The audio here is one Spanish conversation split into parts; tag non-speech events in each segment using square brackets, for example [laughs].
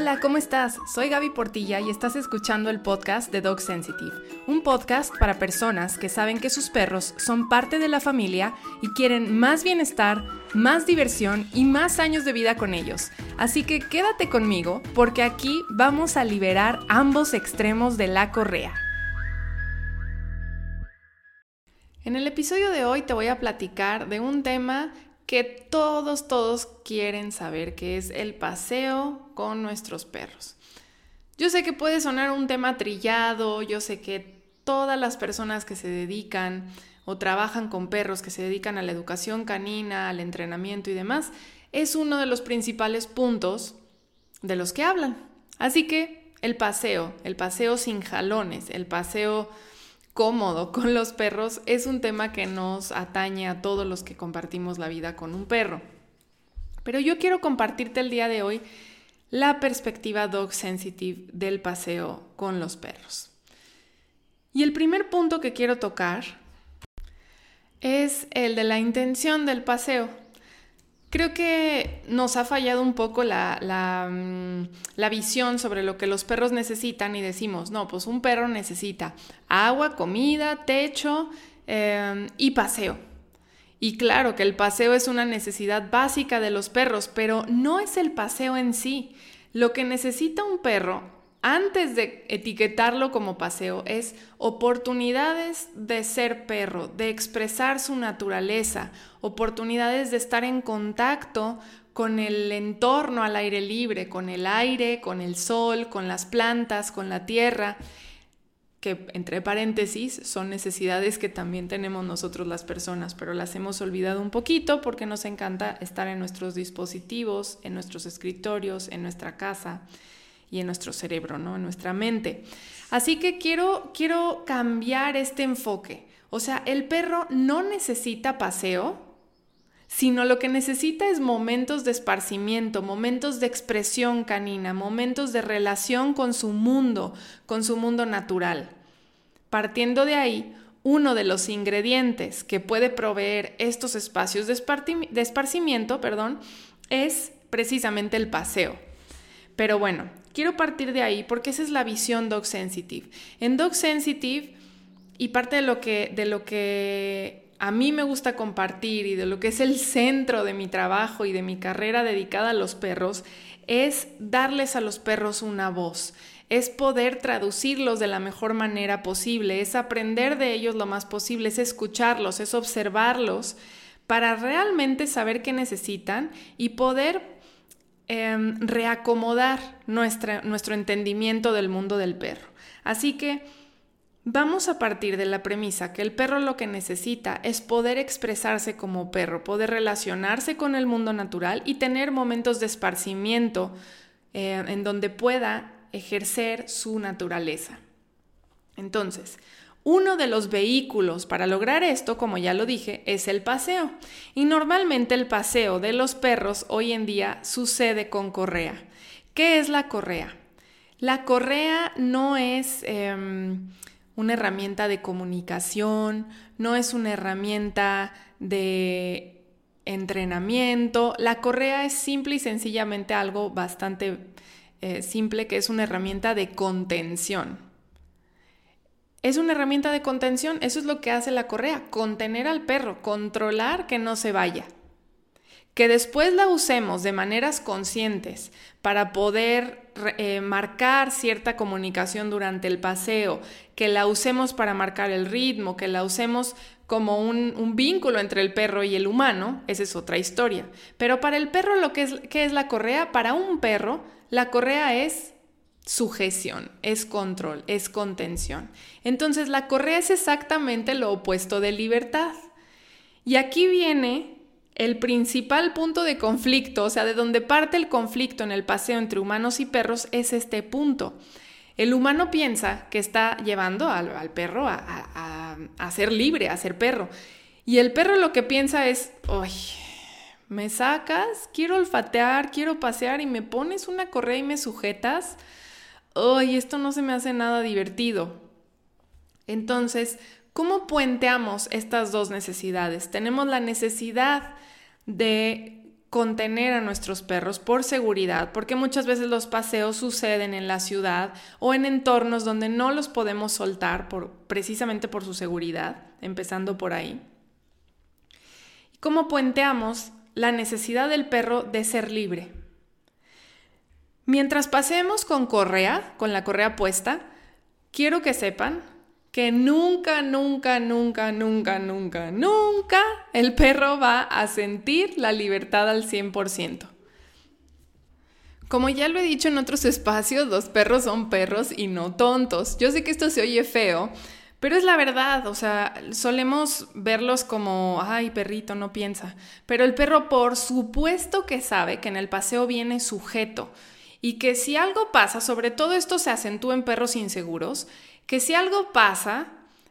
Hola, ¿cómo estás? Soy Gaby Portilla y estás escuchando el podcast de Dog Sensitive, un podcast para personas que saben que sus perros son parte de la familia y quieren más bienestar, más diversión y más años de vida con ellos. Así que quédate conmigo porque aquí vamos a liberar ambos extremos de la correa. En el episodio de hoy te voy a platicar de un tema que todos, todos quieren saber, que es el paseo con nuestros perros. Yo sé que puede sonar un tema trillado, yo sé que todas las personas que se dedican o trabajan con perros, que se dedican a la educación canina, al entrenamiento y demás, es uno de los principales puntos de los que hablan. Así que el paseo, el paseo sin jalones, el paseo cómodo [laughs] con los perros es un tema que nos atañe a todos los que compartimos la vida con un perro. Pero yo quiero compartirte el día de hoy la perspectiva dog sensitive del paseo con los perros. Y el primer punto que quiero tocar es el de la intención del paseo. Creo que nos ha fallado un poco la, la, mm, la, visión sobre lo que los perros necesitan y decimos, no, pues un perro necesita agua, comida, techo em, y paseo. Y claro que el paseo es una necesidad básica de los perros, pero no es el paseo en sí. Lo que necesita un perro antes de etiquetarlo como paseo, es oportunidades de ser perro, de expresar su naturaleza, oportunidades de estar en contacto con el entorno al aire libre, con el aire, con el sol, con las plantas, con la tierra, que entre paréntesis son necesidades que también tenemos nosotros las personas, pero las hemos olvidado un poquito porque nos encanta estar en nuestros dispositivos, en nuestros escritorios, en nuestra casa y en nuestro cerebro, ¿no? En nuestra mente. Así que quiero, quiero cambiar este enfoque. O sea, el perro no necesita paseo, sino lo que necesita es momentos de esparcimiento, momentos de expresión canina, momentos de relación con su mundo, con su mundo natural. Partiendo de ahí, uno de los ingredientes que puede proveer estos espacios de, esparcimiento perdón, es precisamente el paseo. Pero bueno, quiero partir de ahí porque esa es la visión Dog Sensitive. En Dog Sensitive, y parte de lo que, de lo que a mí me gusta compartir y de lo que es el centro de mi trabajo y de mi carrera dedicada a los perros, es darles a los perros una voz, es poder traducirlos de la mejor manera posible, es aprender de ellos lo más posible, es escucharlos, es observarlos para realmente saber qué necesitan y poder Em, reacomodar nuestro entendimiento del mundo del perro. Así que vamos a partir de la premisa que el perro lo que necesita es poder expresarse como perro, poder relacionarse con el mundo natural y tener momentos de esparcimiento eh, en donde pueda ejercer su naturaleza. Entonces, uno de los vehículos para lograr esto, como ya lo dije, es el paseo. Y normalmente el paseo de los perros hoy en día sucede con correa. ¿Qué es la correa? La correa no es em, una herramienta de comunicación, no es una herramienta de entrenamiento. La correa es simple y sencillamente algo bastante eh, simple que es una herramienta de contención. Es una herramienta de contención, eso es lo que hace la correa, contener al perro, controlar que no se vaya. Que después la usemos de maneras conscientes para poder eh, marcar cierta comunicación durante el paseo, que la usemos para marcar el ritmo, que la usemos como un, vínculo entre el perro y el humano, esa es otra historia. Pero para el perro, lo que ¿qué es la correa? Para un perro, la correa es sujeción, es control, es contención. Entonces la correa es exactamente lo opuesto de libertad. Y aquí viene el principal punto de conflicto, o sea, de donde parte el conflicto en el paseo entre humanos y perros, es este punto. El humano piensa que está llevando al, perro a, a, ser libre, a ser perro. Y el perro lo que piensa es, ¡ay! ¿Me sacas? Quiero olfatear, quiero pasear y me pones una correa y me sujetas ¡ay, esto no se me hace nada divertido! Entonces, ¿cómo puenteamos estas dos necesidades? Tenemos la necesidad de contener a nuestros perros por seguridad, porque muchas veces los paseos suceden en la ciudad o en entornos donde no los podemos soltar precisamente por su seguridad, empezando por ahí. ¿Cómo puenteamos la necesidad del perro de ser libre? Mientras pasemos con correa, con la correa puesta, quiero que sepan que nunca, nunca, nunca, nunca, nunca, nunca el perro va a sentir la libertad al 100%. Como ya lo he dicho en otros espacios, los perros son perros y no tontos. Yo sé que esto se oye feo, pero es la verdad, o sea, solemos verlos como, ay, perrito, no piensa. Pero el perro por supuesto que sabe que en el paseo viene sujeto y que si algo pasa, sobre todo esto se acentúa en perros inseguros, que si algo pasa,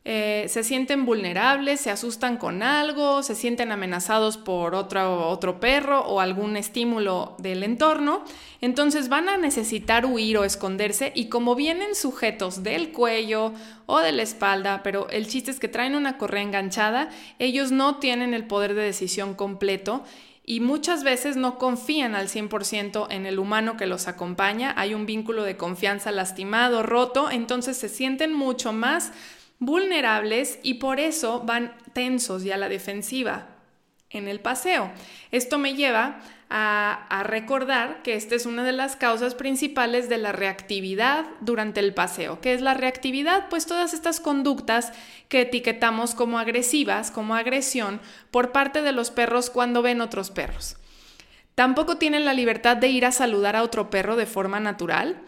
eh, se sienten vulnerables, se asustan con algo, se sienten amenazados por otro, otro perro o algún estímulo del entorno, entonces van a necesitar huir o esconderse y como vienen sujetos del cuello o de la espalda, pero el chiste es que traen una correa enganchada, ellos no tienen el poder de decisión completo y muchas veces no confían al 100% en el humano que los acompaña, hay un vínculo de confianza lastimado, roto, entonces se sienten mucho más vulnerables y por eso van tensos y a la defensiva en el paseo. Esto me lleva a, recordar que esta es una de las causas principales de la reactividad durante el paseo. ¿Qué es la reactividad? Pues todas estas conductas que etiquetamos como agresivas, como agresión, por parte de los perros cuando ven otros perros. Tampoco tienen la libertad de ir a saludar a otro perro de forma natural.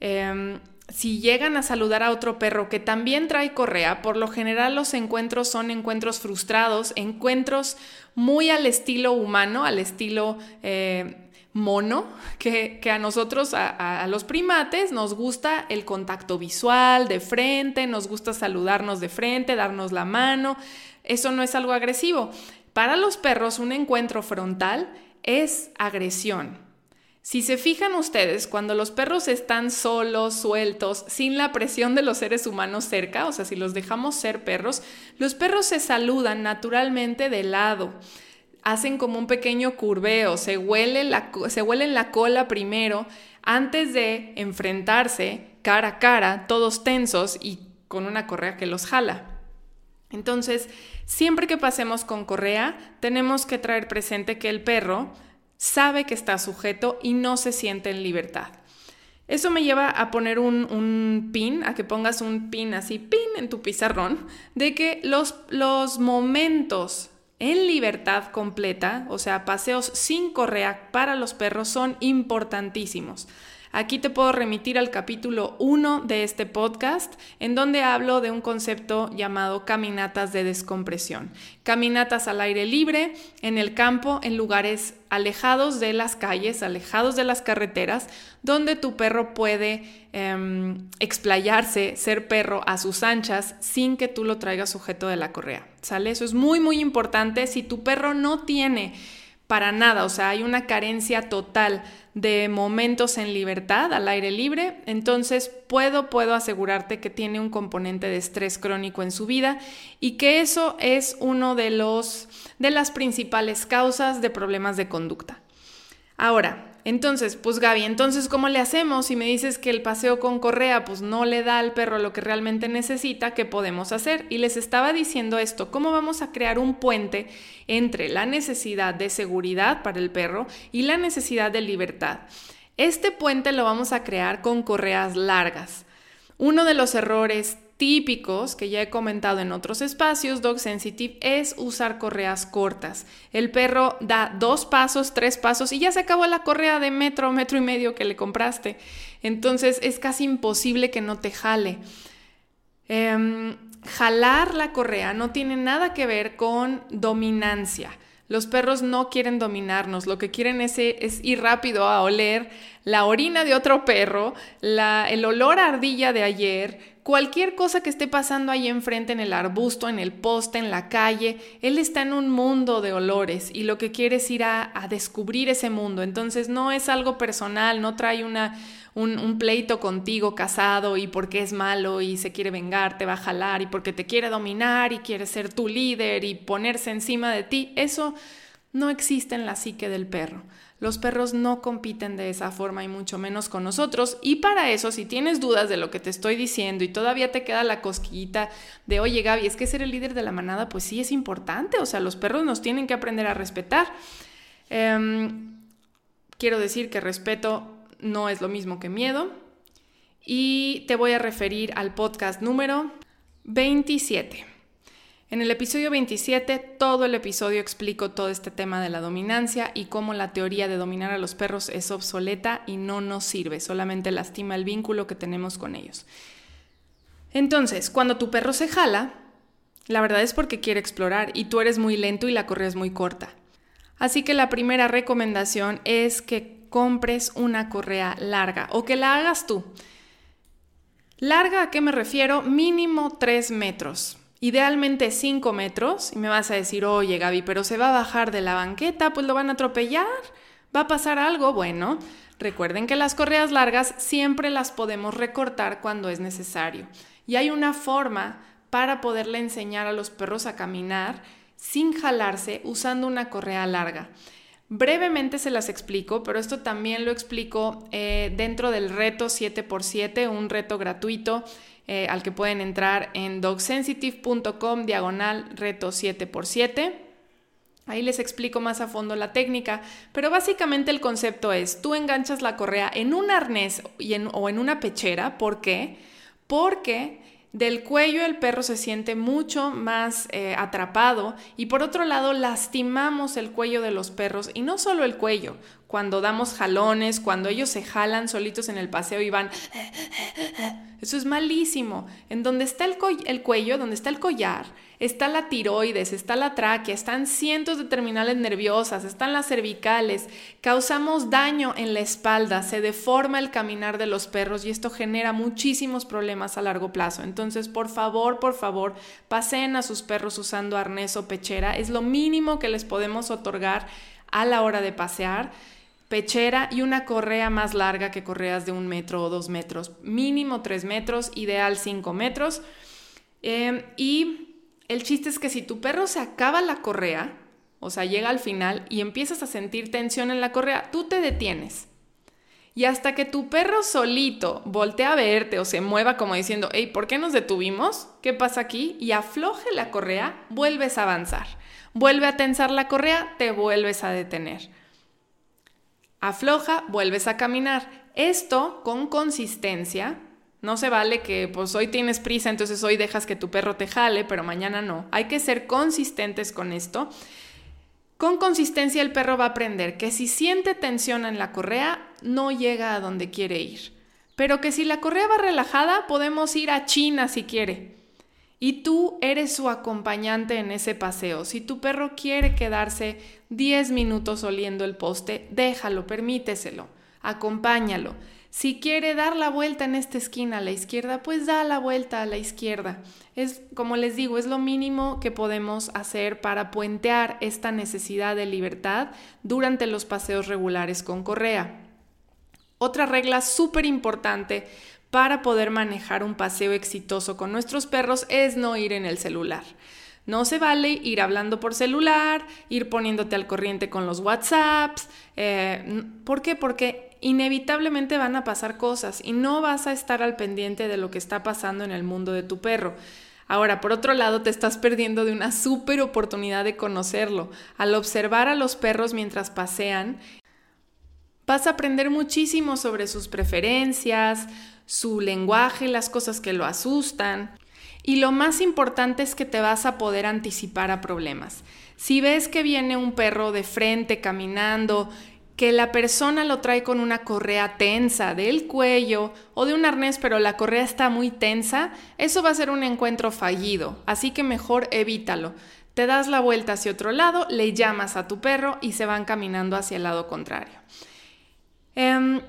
Em, si llegan a saludar a otro perro que también trae correa, por lo general los encuentros son encuentros frustrados, encuentros muy al estilo humano, al estilo eh, mono, [laughs] que, a nosotros, a, los primates, nos gusta el contacto visual de frente, nos gusta saludarnos de frente, darnos la mano. Eso no es algo agresivo. Para los perros, un encuentro frontal es agresión. Si se fijan ustedes, cuando los perros están solos, sueltos, sin la presión de los seres humanos cerca, o sea, si los dejamos ser perros, los perros se saludan naturalmente de lado. Hacen como un pequeño curveo, se, huele la, se huelen la cola primero antes de enfrentarse cara a cara, todos tensos y con una correa que los jala. Entonces, siempre que pasemos con correa, tenemos que traer presente que el perro sabe que está sujeto y no se siente en libertad. Eso me lleva a poner un, pin, a que pongas un pin así, pin en tu pizarrón, de que los, los momentos en libertad completa, o sea, paseos sin correa para los perros son importantísimos. Aquí te puedo remitir al capítulo 1 de este podcast, en donde hablo de un concepto llamado caminatas de descompresión. Caminatas al aire libre, en el campo, en lugares alejados de las calles, alejados de las carreteras, donde tu perro puede em, explayarse, ser perro a sus anchas, sin que tú lo traigas sujeto de la correa. ¿Sale? Eso es muy, muy importante. Si tu perro no tiene para nada, o sea, hay una carencia total de momentos en libertad, al aire libre, entonces puedo, puedo asegurarte que tiene un componente de estrés crónico en su vida y que eso es uno de los de las principales causas de problemas de conducta. Ahora, entonces, pues Gaby, entonces, ¿cómo le hacemos? Si me dices que el paseo con correa, pues no le da al perro lo que realmente necesita, ¿qué podemos hacer? Y les estaba diciendo esto, ¿cómo vamos a crear un puente entre la necesidad de seguridad para el perro y la necesidad de libertad? Este puente lo vamos a crear con correas largas. Uno de los errores típicos que ya he comentado en otros espacios, Dog Sensitive, es usar correas cortas. El perro da dos pasos, tres pasos y ya se acabó la correa de metro, metro y medio que le compraste. Entonces es casi imposible que no te jale. Em, jalar la correa no tiene nada que ver con dominancia. Los perros no quieren dominarnos, lo que quieren es, ir rápido a oler la orina de otro perro, el olor ardilla de ayer, cualquier cosa que esté pasando ahí enfrente en el arbusto, en el poste, en la calle, él está en un mundo de olores y lo que quiere es ir a, descubrir ese mundo. Entonces no es algo personal, no trae una, un, un, pleito contigo casado y porque es malo y se quiere vengar, te va a jalar y porque te quiere dominar y quiere ser tu líder y ponerse encima de ti. Eso no existe en la psique del perro. Los perros no compiten de esa forma y mucho menos con nosotros. Y para eso, si tienes dudas de lo que te estoy diciendo y todavía te queda la cosquillita de, oye Gaby, es que ser el líder de la manada, pues sí es importante. O sea, los perros nos tienen que aprender a respetar. Em, quiero decir que respeto no es lo mismo que miedo. Y te voy a referir al podcast número 27. En el episodio 27, todo el episodio explico todo este tema de la dominancia y cómo la teoría de dominar a los perros es obsoleta y no nos sirve, solamente lastima el vínculo que tenemos con ellos. Entonces, cuando tu perro se jala, la verdad es porque quiere explorar y tú eres muy lento y la correa es muy corta. Así que la primera recomendación es que compres una correa larga o que la hagas tú. Larga, ¿a qué me refiero? Mínimo 3 metros. Idealmente 5 metros. Y me vas a decir, oye Gaby, pero se va a bajar de la banqueta, pues lo van a atropellar. ¿Va a pasar algo? Bueno, recuerden que las correas largas siempre las podemos recortar cuando es necesario. Y hay una forma para poderle enseñar a los perros a caminar sin jalarse usando una correa larga. Brevemente se las explico, pero esto también lo explico eh, dentro del reto 7x7, un reto gratuito eh, al que pueden entrar en dogsensitive.com diagonal reto 7x7. Ahí les explico más a fondo la técnica, pero básicamente el concepto es, tú enganchas la correa en un arnés o en una pechera, ¿por qué? Porque del cuello el perro se siente mucho más eh, atrapado y por otro lado lastimamos el cuello de los perros y no solo el cuello, cuando damos jalones, cuando ellos se jalan solitos en el paseo y van... Eso es malísimo. En donde está el, el cuello, donde está el collar, está la tiroides, está la tráquea, están cientos de terminales nerviosas, están las cervicales, causamos daño en la espalda, se deforma el caminar de los perros y esto genera muchísimos problemas a largo plazo. Entonces, por favor, por favor, paseen a sus perros usando arnés o pechera, es lo mínimo que les podemos otorgar a la hora de pasear pechera y una correa más larga que correas de un metro o dos metros, mínimo tres metros, ideal cinco metros. Em, y el chiste es que si tu perro se acaba la correa, o sea, llega al final y empiezas a sentir tensión en la correa, tú te detienes. Y hasta que tu perro solito voltee a verte o se mueva como diciendo, hey, ¿por qué nos detuvimos? ¿Qué pasa aquí? Y afloje la correa, vuelves a avanzar. Vuelve a tensar la correa, te vuelves a detener. Afloja, vuelves a caminar. Esto con consistencia no se vale que pues hoy tienes prisa, entonces hoy dejas que tu perro te jale, pero mañana no. Hay que ser consistentes con esto. Con consistencia el perro va a aprender que si siente tensión en la correa, no llega a donde quiere ir. Pero que si la correa va relajada, podemos ir a China si quiere. Y tú eres su acompañante en ese paseo. Si tu perro quiere quedarse 10 minutos oliendo el poste, déjalo, permíteselo, acompáñalo. Si quiere dar la vuelta en esta esquina a la izquierda, pues da la vuelta a la izquierda. Es, como les digo, es lo mínimo que podemos hacer para puentear esta necesidad de libertad durante los paseos regulares con correa. Otra regla súper importante para poder manejar un paseo exitoso con nuestros perros es no ir en el celular. No se vale ir hablando por celular, ir poniéndote al corriente con los WhatsApps. Eh, ¿Por qué? Porque inevitablemente van a pasar cosas y no vas a estar al pendiente de lo que está pasando en el mundo de tu perro. Ahora, por otro lado, te estás perdiendo de una súper oportunidad de conocerlo. Al observar a los perros mientras pasean, vas a aprender muchísimo sobre sus preferencias, su lenguaje, las cosas que lo asustan. Y lo más importante es que te vas a poder anticipar a problemas. Si ves que viene un perro de frente caminando que la persona lo trae con una correa tensa del cuello o de un arnés, pero la correa está muy tensa, eso va a ser un encuentro fallido, así que mejor evítalo. Te das la vuelta hacia otro lado, le llamas a tu perro y se van caminando hacia el lado contrario. Em,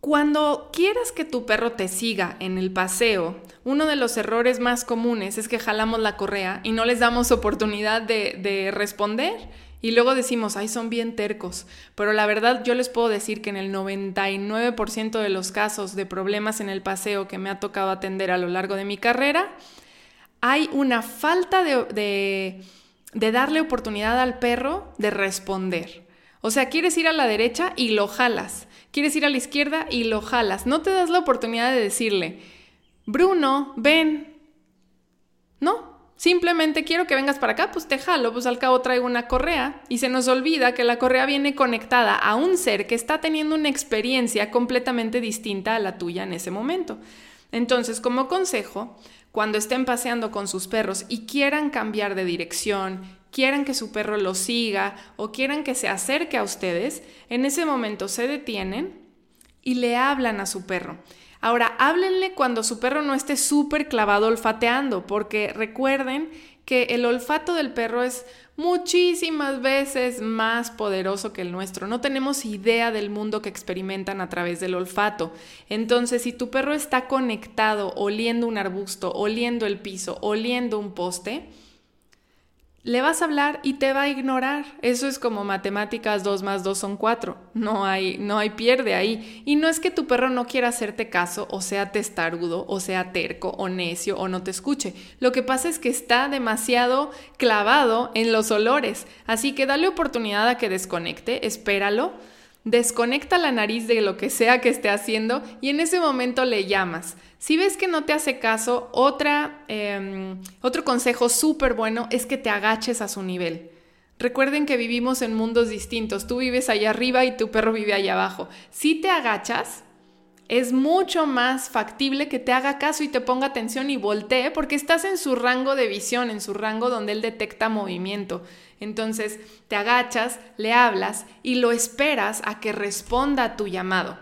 cuando quieras que tu perro te siga en el paseo, uno de los errores más comunes es que jalamos la correa y no les damos oportunidad de, de responder y luego decimos, ay, son bien tercos. Pero la verdad yo les puedo decir que en el 99% de los casos de problemas en el paseo que me ha tocado atender a lo largo de mi carrera, hay una falta de darle oportunidad al perro de responder. O sea, quieres ir a la derecha y lo jalas. Quieres ir a la izquierda y lo jalas. No te das la oportunidad de decirle, Bruno, ven. No, simplemente quiero que vengas para acá, pues te jalo, pues al cabo traigo una correa y se nos olvida que la correa viene conectada a un ser que está teniendo una experiencia completamente distinta a la tuya en ese momento. Entonces, como consejo, cuando estén paseando con sus perros y quieran cambiar de dirección, quieran que su perro lo siga o quieran que se acerque a ustedes, en ese momento se detienen y le hablan a su perro. Ahora, háblenle cuando su perro no esté súper clavado olfateando, porque recuerden que el olfato del perro es muchísimas veces más poderoso que el nuestro. No tenemos idea del mundo que experimentan a través del olfato. Entonces, si tu perro está conectado, oliendo un arbusto, oliendo el piso, oliendo un poste, le vas a hablar y te va a ignorar. Eso es como matemáticas 2 más 2 son 4. No hay, no hay pierde ahí. Y no es que tu perro no quiera hacerte caso, o sea testarudo, o sea terco, o necio, o no te escuche. Lo que pasa es que está demasiado clavado en los olores. Así que dale oportunidad a que desconecte, espéralo Desconecta la nariz de lo que sea que esté haciendo y en ese momento le llamas. Si ves que no te hace caso, otra, em, otro consejo súper bueno es que te agaches a su nivel. Recuerden que vivimos en mundos distintos. Tú vives allá arriba y tu perro vive allá abajo. Si te agachas, es mucho más factible que te haga caso y te ponga atención y voltee porque estás en su rango de visión, en su rango donde él detecta movimiento. Entonces te agachas, le hablas y lo esperas a que responda a tu llamado.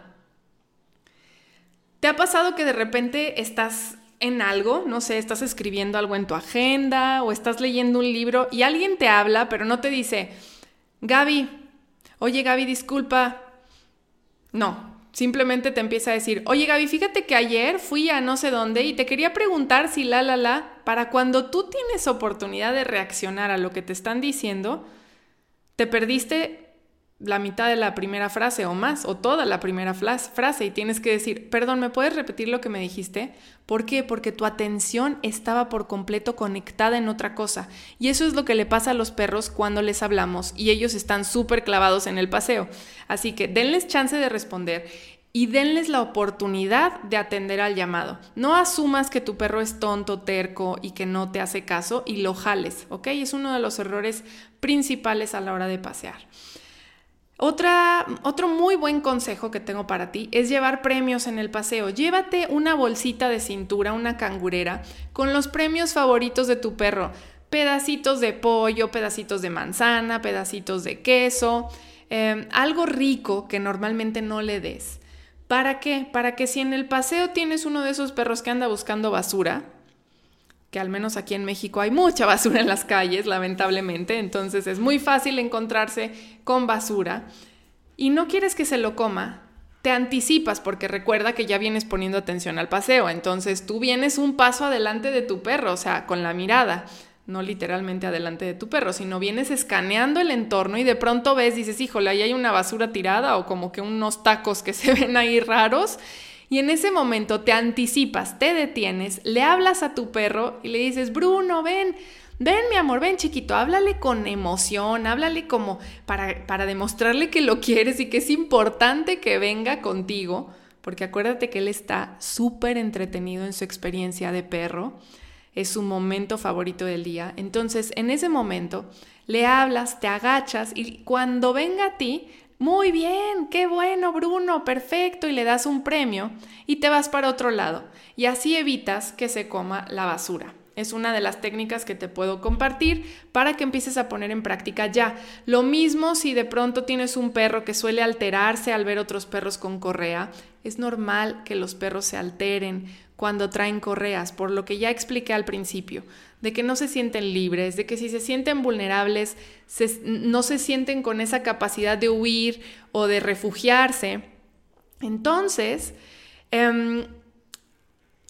¿Te ha pasado que de repente estás en algo, no sé, estás escribiendo algo en tu agenda o estás leyendo un libro y alguien te habla pero no te dice, Gaby, oye Gaby, disculpa. No, Simplemente te empieza a decir, oye Gaby, fíjate que ayer fui a no sé dónde y te quería preguntar si la, la, la, para cuando tú tienes oportunidad de reaccionar a lo que te están diciendo, te perdiste la mitad de la primera frase o más, o toda la primera frase, y tienes que decir, perdón, ¿me puedes repetir lo que me dijiste? ¿Por qué? Porque tu atención estaba por completo conectada en otra cosa. Y eso es lo que le pasa a los perros cuando les hablamos y ellos están súper clavados en el paseo. Así que denles chance de responder y denles la oportunidad de atender al llamado. No asumas que tu perro es tonto, terco y que no te hace caso y lo jales, ¿ok? Es uno de los errores principales a la hora de pasear. Otra, otro muy buen consejo que tengo para ti es llevar premios en el paseo. Llévate una bolsita de cintura, una cangurera, con los premios favoritos de tu perro. Pedacitos de pollo, pedacitos de manzana, pedacitos de queso, em, algo rico que normalmente no le des. ¿Para qué? Para que si en el paseo tienes uno de esos perros que anda buscando basura, que al menos aquí en México hay mucha basura en las calles, lamentablemente, entonces es muy fácil encontrarse con basura. Y no quieres que se lo coma, te anticipas porque recuerda que ya vienes poniendo atención al paseo, entonces tú vienes un paso adelante de tu perro, o sea, con la mirada, no literalmente adelante de tu perro, sino vienes escaneando el entorno y de pronto ves, dices, híjole, ahí hay una basura tirada o como que unos tacos que [laughs] se ven ahí raros y en ese momento te anticipas, te detienes, le hablas a tu perro y le dices, Bruno, ven, ven mi amor, ven chiquito, háblale con emoción, háblale como para, para demostrarle que lo quieres y que es importante que venga contigo, porque acuérdate que él está súper entretenido en su experiencia de perro, es su momento favorito del día. Entonces, en ese momento, le hablas, te agachas y cuando venga a ti, muy bien, qué bueno Bruno, perfecto, y le das un premio y te vas para otro lado. Y así evitas que se coma la basura. Es una de las técnicas que te puedo compartir para que empieces a poner en práctica ya. Lo mismo si de pronto tienes un perro que suele alterarse al ver otros perros con correa. Es normal que los perros se alteren cuando traen correas, por lo que ya expliqué al principio, de que no se sienten libres, de que si se sienten vulnerables, no se sienten con esa capacidad de huir o de refugiarse. Entonces, em,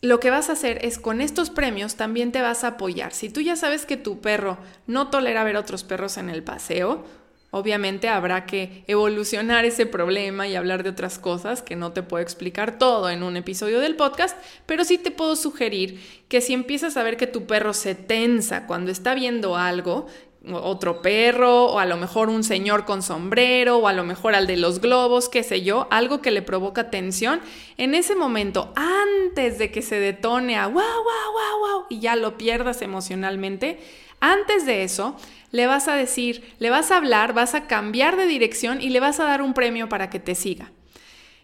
lo que vas a hacer es con estos premios también te vas a apoyar. Si tú ya sabes que tu perro no tolera ver otros perros en el paseo, Obviamente habrá que evolucionar ese problema y hablar de otras cosas que no te puedo explicar todo en un episodio del podcast, pero sí te puedo sugerir que si empiezas a ver que tu perro se tensa cuando está viendo algo otro perro o a lo mejor un señor con sombrero o a lo mejor al de los globos, qué sé yo, algo que le provoca tensión, en ese momento, antes de que se detone a wow, wow, wow, wow y ya lo pierdas emocionalmente, antes de eso, le vas a decir, le vas a hablar, vas a cambiar de dirección y le vas a dar un premio para que te siga.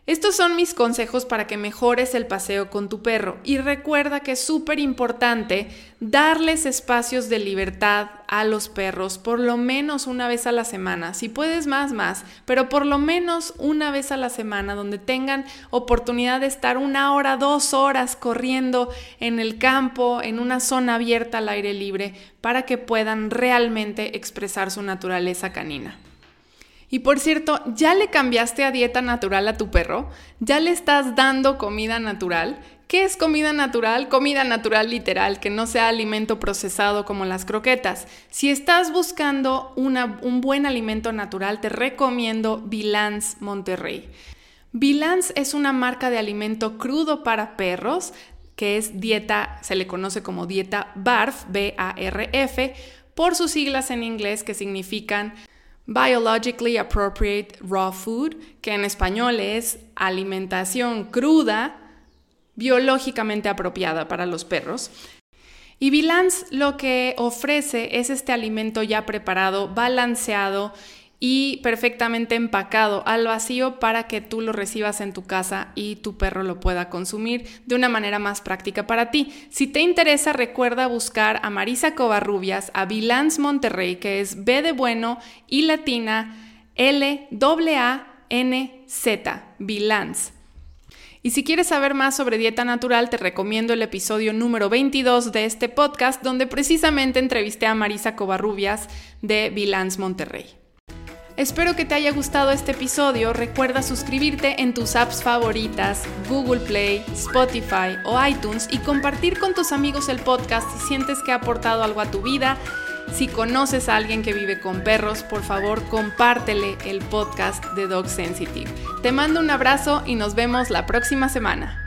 Estos son mis consejos para que mejores el paseo con tu perro y recuerda que es súper importante darles espacios de libertad a los perros por lo menos una vez a la semana, si puedes más, más, pero por lo menos una vez a la semana donde tengan oportunidad de estar una hora, dos horas corriendo en el campo, en una zona abierta al aire libre, para que puedan realmente expresar su naturaleza canina. Y por cierto, ¿ya le cambiaste a dieta natural a tu perro? ¿Ya le estás dando comida natural? ¿Qué es comida natural? Comida natural literal, que no sea alimento procesado como las croquetas. Si estás buscando un buen alimento natural, te recomiendo Bilance Monterrey. Bilance es una marca de alimento crudo para perros, que es dieta, se le conoce como dieta BARF, B-A-R-F, por sus siglas en inglés que significan Biologically Appropriate Raw Food, que en español es alimentación cruda, biológicamente apropiada para los perros. Y Bilance lo que ofrece es este alimento ya preparado, balanceado y perfectamente empacado al vacío para que tú lo recibas en tu casa y tu perro lo pueda consumir de una manera más práctica para ti. Si te interesa, recuerda buscar a Marisa Covarrubias, a Bilance Monterrey, que es B de bueno y latina L A N Z, Bilance. Y si quieres saber más sobre dieta natural, te recomiendo el episodio número 22 de este podcast, donde precisamente entrevisté a Marisa Covarrubias de Bilance Monterrey. Espero que te haya gustado este episodio. Recuerda suscribirte en tus apps favoritas, Google Play, Spotify o iTunes y compartir con tus amigos el podcast si sientes que ha aportado algo a tu vida. Si conoces a alguien que vive con perros, por favor compártele el podcast de Dog Sensitive. Te mando un abrazo y nos vemos la próxima semana.